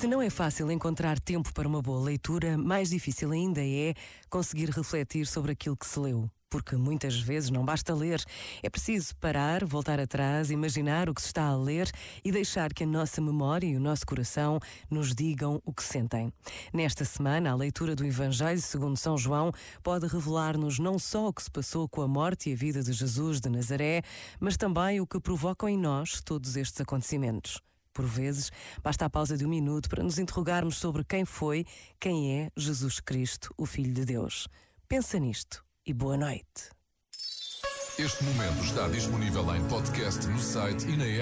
Se não é fácil encontrar tempo para uma boa leitura, mais difícil ainda é conseguir refletir sobre aquilo que se leu. Porque muitas vezes não basta ler, é preciso parar, voltar atrás, imaginar o que se está a ler e deixar que a nossa memória e o nosso coração nos digam o que sentem. Nesta semana, a leitura do Evangelho segundo São João pode revelar-nos não só o que se passou com a morte e a vida de Jesus de Nazaré, mas também o que provocam em nós todos estes acontecimentos. Por vezes, basta a pausa de um minuto para nos interrogarmos sobre quem foi, quem é Jesus Cristo, o Filho de Deus. Pensa nisto e boa noite. Este momento está disponível em podcast no site e na app.